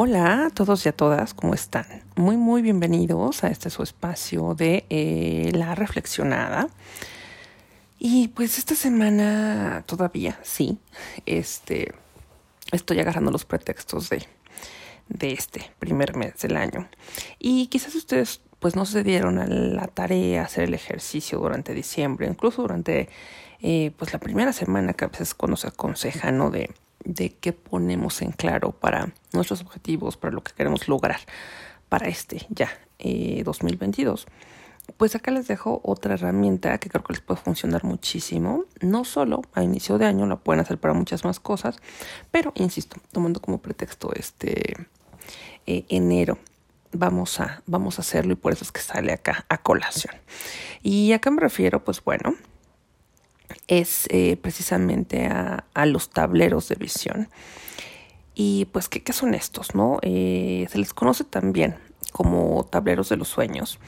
Hola a todos y a todas, ¿cómo están? Muy, muy bienvenidos a este su espacio de eh, la reflexionada. Y pues esta semana todavía, sí, este, estoy agarrando los pretextos de, de este primer mes del año. Y quizás ustedes pues no se dieron a la tarea hacer el ejercicio durante diciembre, incluso durante eh, pues la primera semana que a veces cuando se aconseja, ¿no? De, de qué ponemos en claro para nuestros objetivos, para lo que queremos lograr para este ya eh, 2022. Pues acá les dejo otra herramienta que creo que les puede funcionar muchísimo. No solo a inicio de año, la pueden hacer para muchas más cosas, pero insisto, tomando como pretexto este eh, enero vamos a, vamos a hacerlo y por eso es que sale acá a colación. ¿Y a qué me refiero? Pues bueno, es eh, precisamente a, a, los tableros de visión. Y pues, ¿qué, qué son estos? no? Eh, se les conoce también como tableros de los sueños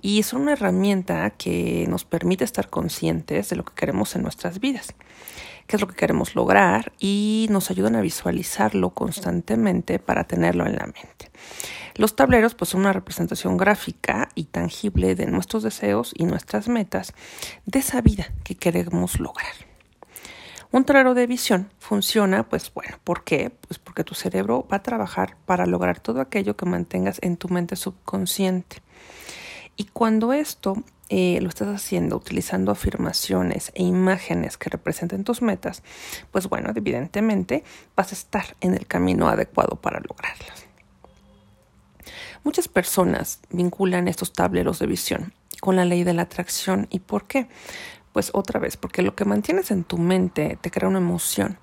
y son una herramienta que nos permite estar conscientes de lo que queremos en nuestras vidas, qué es lo que queremos lograr y nos ayudan a visualizarlo constantemente para tenerlo en la mente. Los tableros pues son una representación gráfica y tangible de nuestros deseos y nuestras metas de esa vida que queremos lograr. Un tablero de visión funciona, pues bueno, ¿por qué? Pues porque tu cerebro va a trabajar para lograr todo aquello que mantengas en tu mente subconsciente. Y cuando esto eh, lo estás haciendo utilizando afirmaciones e imágenes que representen tus metas, pues bueno, evidentemente vas a estar en el camino adecuado para lograrlas. Muchas personas vinculan estos tableros de visión con la ley de la atracción. ¿Y por qué? Pues otra vez, porque lo que mantienes en tu mente te crea una emoción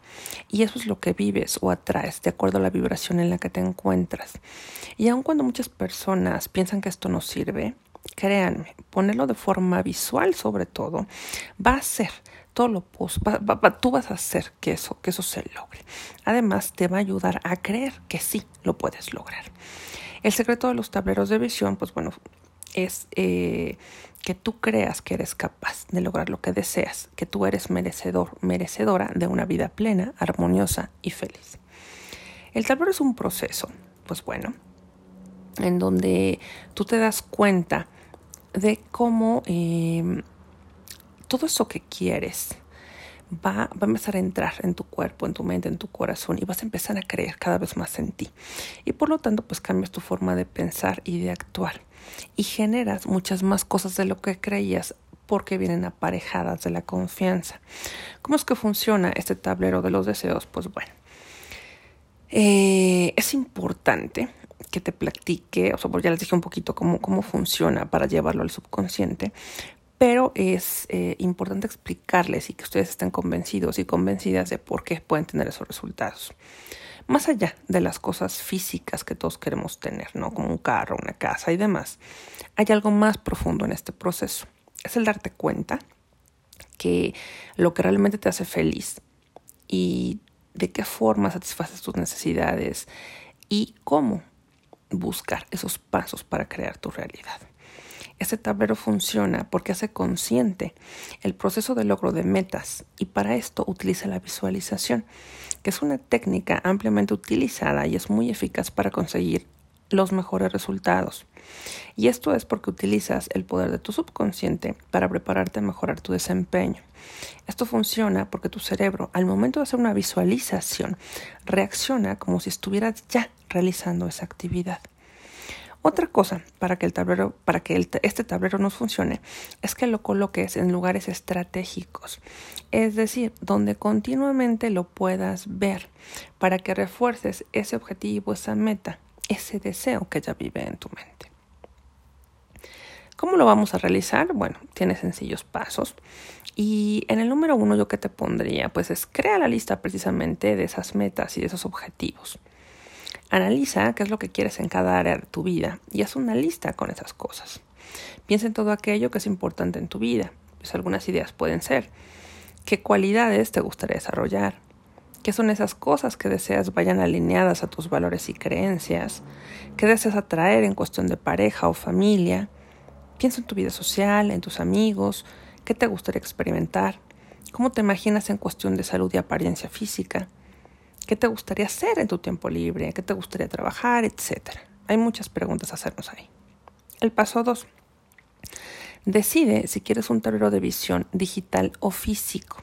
y eso es lo que vives o atraes de acuerdo a la vibración en la que te encuentras. Y aun cuando muchas personas piensan que esto no sirve, créanme, ponerlo de forma visual sobre todo va a ser todo lo tú vas a hacer que eso, que eso se logre. Además, te va a ayudar a creer que sí lo puedes lograr. El secreto de los tableros de visión, pues bueno, es eh, que tú creas que eres capaz de lograr lo que deseas, que tú eres merecedor, merecedora de una vida plena, armoniosa y feliz. El tablero es un proceso, pues bueno, en donde tú te das cuenta de cómo eh, todo eso que quieres, va, va a empezar a entrar en tu cuerpo, en tu mente, en tu corazón y vas a empezar a creer cada vez más en ti. Y por lo tanto, pues cambias tu forma de pensar y de actuar y generas muchas más cosas de lo que creías porque vienen aparejadas de la confianza. ¿Cómo es que funciona este tablero de los deseos? Pues bueno, eh, es importante que te platique, o sea, pues ya les dije un poquito cómo, cómo funciona para llevarlo al subconsciente, pero es eh, importante explicarles y que ustedes estén convencidos y convencidas de por qué pueden tener esos resultados. Más allá de las cosas físicas que todos queremos tener, ¿no? Como un carro, una casa y demás, hay algo más profundo en este proceso. Es el darte cuenta que lo que realmente te hace feliz y de qué forma satisfaces tus necesidades y cómo buscar esos pasos para crear tu realidad. Este tablero funciona porque hace consciente el proceso de logro de metas y para esto utiliza la visualización, que es una técnica ampliamente utilizada y es muy eficaz para conseguir los mejores resultados. Y esto es porque utilizas el poder de tu subconsciente para prepararte a mejorar tu desempeño. Esto funciona porque tu cerebro, al momento de hacer una visualización, reacciona como si estuvieras ya realizando esa actividad. Otra cosa para que el tablero, para que este tablero nos funcione, es que lo coloques en lugares estratégicos, es decir, donde continuamente lo puedas ver, para que refuerces ese objetivo, esa meta, ese deseo que ya vive en tu mente. ¿Cómo lo vamos a realizar? Bueno, tiene sencillos pasos. Y en el número uno yo que te pondría, pues es crea la lista precisamente de esas metas y de esos objetivos. Analiza qué es lo que quieres en cada área de tu vida y haz una lista con esas cosas. Piensa en todo aquello que es importante en tu vida. Pues algunas ideas pueden ser qué cualidades te gustaría desarrollar, qué son esas cosas que deseas vayan alineadas a tus valores y creencias, qué deseas atraer en cuestión de pareja o familia. Piensa en tu vida social, en tus amigos, qué te gustaría experimentar, cómo te imaginas en cuestión de salud y apariencia física ¿Qué te gustaría hacer en tu tiempo libre? ¿Qué te gustaría trabajar? Etcétera. Hay muchas preguntas a hacernos ahí. El paso 2. Decide si quieres un tablero de visión digital o físico.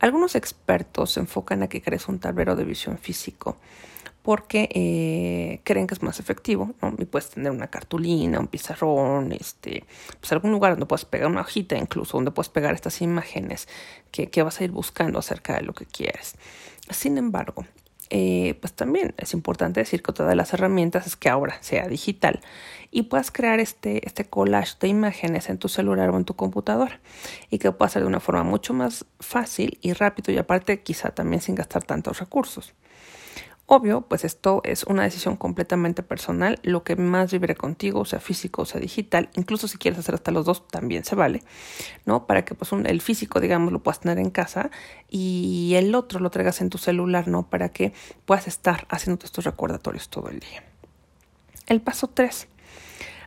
Algunos expertos se enfocan a que crees un tablero de visión físico porque eh, creen que es más efectivo, ¿no? Y puedes tener una cartulina, un pizarrón, este, pues algún lugar donde puedes pegar una hojita incluso, donde puedes pegar estas imágenes que, que vas a ir buscando acerca de lo que quieres. Sin embargo, eh, pues también es importante decir que otra de las herramientas es que ahora sea digital y puedas crear este, este collage de imágenes en tu celular o en tu computadora y que pueda ser de una forma mucho más fácil y rápido y aparte quizá también sin gastar tantos recursos. Obvio, pues esto es una decisión completamente personal, lo que más vibre contigo, sea físico o sea digital, incluso si quieres hacer hasta los dos también se vale, ¿no? Para que pues el físico, digamos, lo puedas tener en casa y el otro lo traigas en tu celular, ¿no? Para que puedas estar haciendo estos recordatorios todo el día. El paso 3.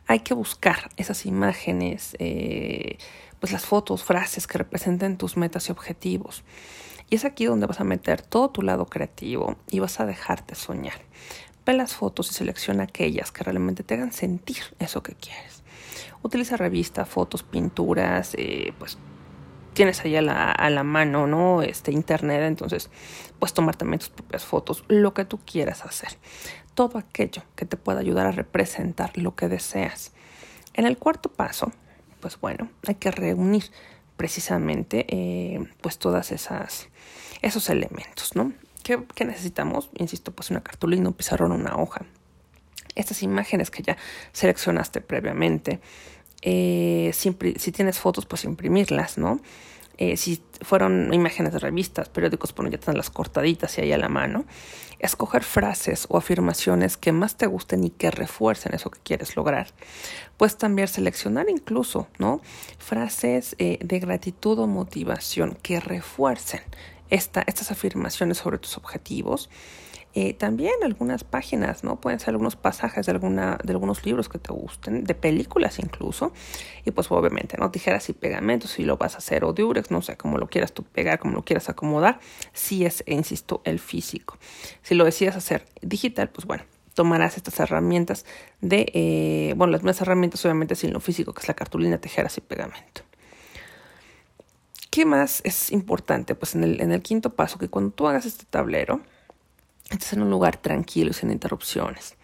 Hay que buscar esas imágenes, eh, pues las fotos, frases que representen tus metas y objetivos. Y es aquí donde vas a meter todo tu lado creativo y vas a dejarte soñar. Ve las fotos y selecciona aquellas que realmente te hagan sentir eso que quieres. Utiliza revistas, fotos, pinturas, eh, pues tienes ahí a la, a la, mano, ¿no? Este internet, entonces puedes tomar también tus propias fotos, lo que tú quieras hacer. Todo aquello que te pueda ayudar a representar lo que deseas. En el cuarto paso, pues bueno, hay que reunir precisamente eh, pues todas esas esos elementos, ¿no? ¿Qué, necesitamos? Insisto, pues una cartulina, un pizarrón, una hoja. Estas imágenes que ya seleccionaste previamente. Eh, si, si, tienes fotos, pues imprimirlas, ¿no? Eh, si fueron imágenes de revistas, periódicos, bueno, ya están las cortaditas y ahí a la mano. Escoger frases o afirmaciones que más te gusten y que refuercen eso que quieres lograr. Puedes también seleccionar incluso, ¿no? Frases eh, de gratitud o motivación que refuercen esta, estas afirmaciones sobre tus objetivos. Eh, también algunas páginas, ¿no? Pueden ser algunos pasajes de, alguna, de algunos libros que te gusten, de películas incluso. Y pues obviamente, ¿no? Tijeras y pegamentos, si lo vas a hacer, o diurex, no sé, cómo lo quieras tú pegar, cómo lo quieras acomodar. Si es, insisto, el físico. Si lo decides hacer digital, pues bueno, tomarás estas herramientas de, eh, bueno, las mismas herramientas obviamente sin lo físico, que es la cartulina, tijeras y pegamento. ¿Qué más es importante? Pues en el, en el quinto paso, que cuando tú hagas este tablero, estés en un lugar tranquilo sin interrupciones.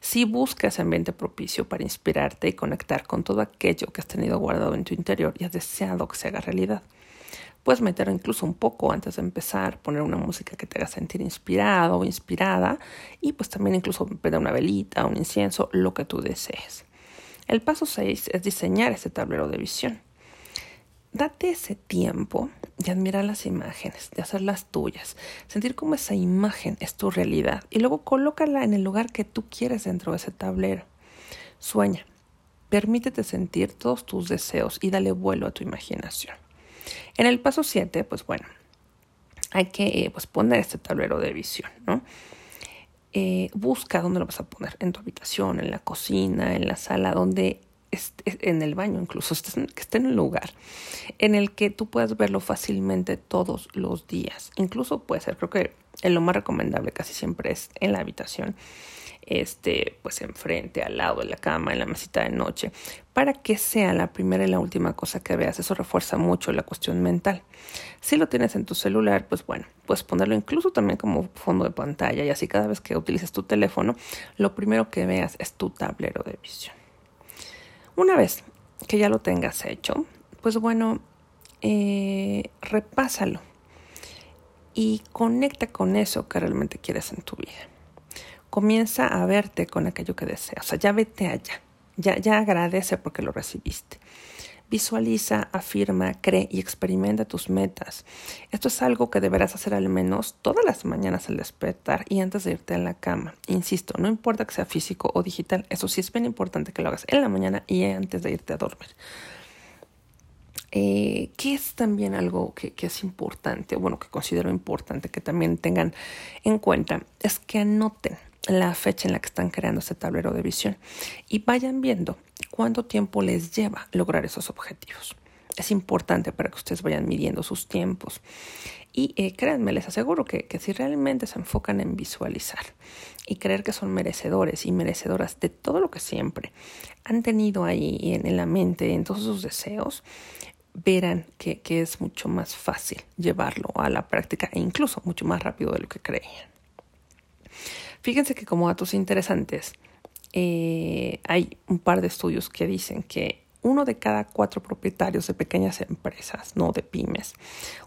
Si buscas ambiente propicio para inspirarte y conectar con todo aquello que has tenido guardado en tu interior y has deseado que se haga realidad, puedes meter incluso un poco antes de empezar, poner una música que te haga sentir inspirado o inspirada y pues también incluso pedir una velita, un incienso, lo que tú desees. El paso 6 es diseñar este tablero de visión date ese tiempo de admirar las imágenes, de hacerlas tuyas, sentir cómo esa imagen es tu realidad y luego colócala en el lugar que tú quieres dentro de ese tablero. Sueña, permítete sentir todos tus deseos y dale vuelo a tu imaginación. En el paso 7, pues bueno, hay que eh, pues poner este tablero de visión, ¿no? Eh, busca dónde lo vas a poner, en tu habitación, en la cocina, en la sala, donde en el baño incluso, que esté en un lugar en el que tú puedas verlo fácilmente todos los días. Incluso puede ser, creo que lo más recomendable casi siempre es en la habitación, este, pues enfrente, al lado de la cama, en la mesita de noche, para que sea la primera y la última cosa que veas. Eso refuerza mucho la cuestión mental. Si lo tienes en tu celular, pues bueno, puedes ponerlo incluso también como fondo de pantalla y así cada vez que utilices tu teléfono, lo primero que veas es tu tablero de visión. Una vez que ya lo tengas hecho, pues bueno, eh, repásalo y conecta con eso que realmente quieres en tu vida. Comienza a verte con aquello que deseas. O sea, ya vete allá. Ya, ya agradece porque lo recibiste. Visualiza, afirma, cree y experimenta tus metas. Esto es algo que deberás hacer al menos todas las mañanas al despertar y antes de irte a la cama. Insisto, no importa que sea físico o digital, eso sí es bien importante que lo hagas en la mañana y antes de irte a dormir. Eh, ¿Qué es también algo que, que, es importante, bueno, que considero importante que también tengan en cuenta? Es que anoten la fecha en la que están creando ese tablero de visión y vayan viendo cuánto tiempo les lleva lograr esos objetivos. es importante para que ustedes vayan midiendo sus tiempos. Y eh, créanme, les aseguro que, que, si realmente se enfocan en visualizar y creer que son merecedores y merecedoras de todo lo que siempre han tenido ahí en, en la mente, en todos sus deseos, verán que, que, es mucho más fácil llevarlo a la práctica e incluso mucho más rápido de lo que creían. Fíjense que como datos interesantes, eh, hay un par de estudios que dicen que uno de cada cuatro propietarios de pequeñas empresas, no de pymes,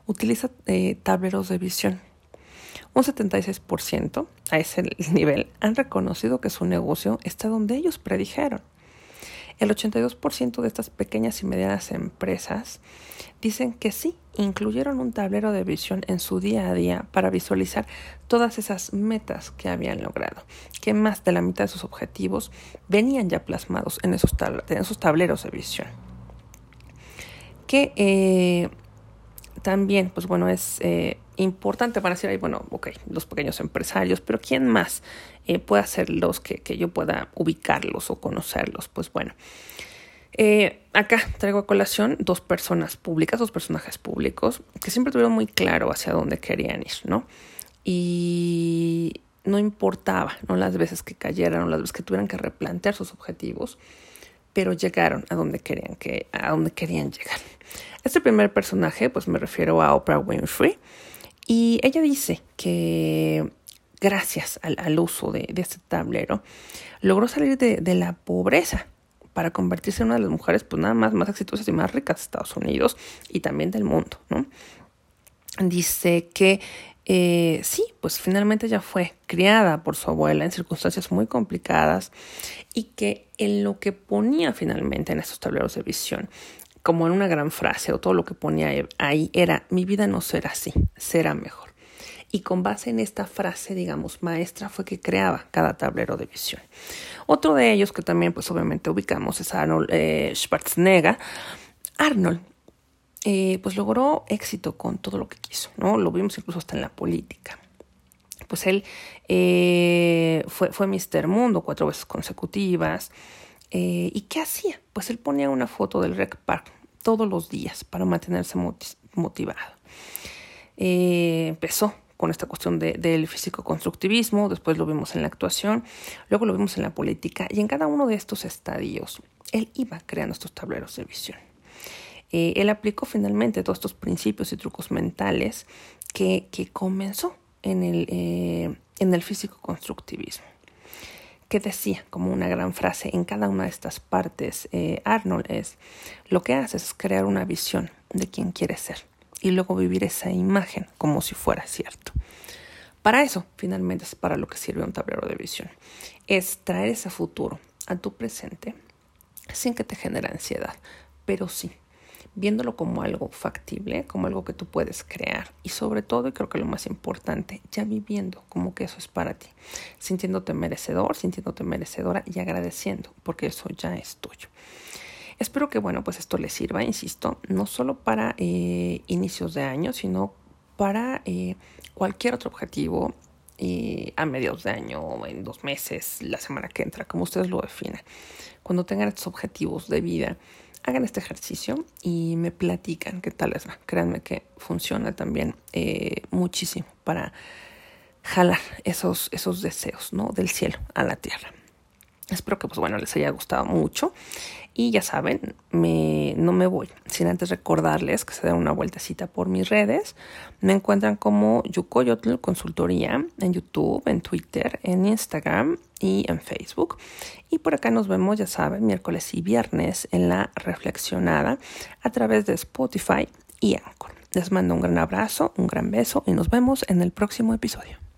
utiliza eh, tableros de visión. Un 76% a ese nivel han reconocido que su negocio está donde ellos predijeron. El 82% de estas pequeñas y medianas empresas dicen que sí, incluyeron un tablero de visión en su día a día para visualizar todas esas metas que habían logrado, que más de la mitad de sus objetivos venían ya plasmados en esos, tableros de visión. Que eh, también, pues bueno, es eh, importante para decir, ahí, bueno, ok, los pequeños empresarios, pero ¿quién más eh, puede hacerlos que, que yo pueda ubicarlos o conocerlos? Pues bueno, eh, acá traigo a colación dos personas públicas, dos personajes públicos, que siempre tuvieron muy claro hacia dónde querían ir, ¿no? Y no importaba, ¿no? Las veces que cayeran o las veces que tuvieran que replantear sus objetivos, pero llegaron a donde querían, que, a donde querían llegar. Este primer personaje, pues me refiero a Oprah Winfrey, y ella dice que gracias al, uso de, este tablero, logró salir de, la pobreza para convertirse en una de las mujeres pues nada más más exitosas y más ricas de Estados Unidos y también del mundo, ¿no? Dice que eh, sí, pues finalmente ella fue criada por su abuela en circunstancias muy complicadas y que en lo que ponía finalmente en esos tableros de visión, como en una gran frase o todo lo que ponía ahí era mi vida no será así, será mejor. Y con base en esta frase, digamos, maestra, fue que creaba cada tablero de visión. Otro de ellos que también, pues obviamente ubicamos es Arnold eh, Schwarzenegger. Arnold, eh, pues logró éxito con todo lo que quiso, ¿no? Lo vimos incluso hasta en la política pues él eh, fue, fue Mr. Mundo cuatro veces consecutivas. Eh, ¿Y qué hacía? Pues él ponía una foto del Rec Park todos los días para mantenerse motivado. Eh, empezó con esta cuestión del físico-constructivismo, después lo vimos en la actuación, luego lo vimos en la política y en cada uno de estos estadios él iba creando estos tableros de visión. Él aplicó finalmente todos estos principios y trucos mentales que, comenzó en el, eh, en el físico-constructivismo. Que decía, como una gran frase en cada una de estas partes, eh, Arnold es, lo que hace es crear una visión de quién quiere ser y luego vivir esa imagen como si fuera cierto. Para eso, finalmente, es para lo que sirve un tablero de visión. Es traer ese futuro a tu presente sin que te genere ansiedad, pero sí viéndolo como algo factible, como algo que tú puedes crear y sobre todo, y creo que lo más importante, ya viviendo como que eso es para ti, sintiéndote merecedor, sintiéndote merecedora y agradeciendo porque eso ya es tuyo. Espero que, bueno, pues esto les sirva, insisto, no solo para eh, inicios de año, sino para eh, cualquier otro objetivo eh, a mediados de año, en dos meses, la semana que entra, como ustedes lo definan. Cuando tengan estos objetivos de vida, hagan este ejercicio y me platican qué tal les va. Créanme que funciona también eh, muchísimo para jalar esos, esos deseos ¿no? del cielo a la tierra. Espero que pues bueno les haya gustado mucho y ya saben, me, no me voy sin antes recordarles que se den una vueltecita por mis redes. Me encuentran como Yukoyotl Consultoría en YouTube, en Twitter, en Instagram y en Facebook. Y por acá nos vemos, ya saben, miércoles y viernes en la reflexionada a través de Spotify y Anchor. Les mando un gran abrazo, un gran beso y nos vemos en el próximo episodio.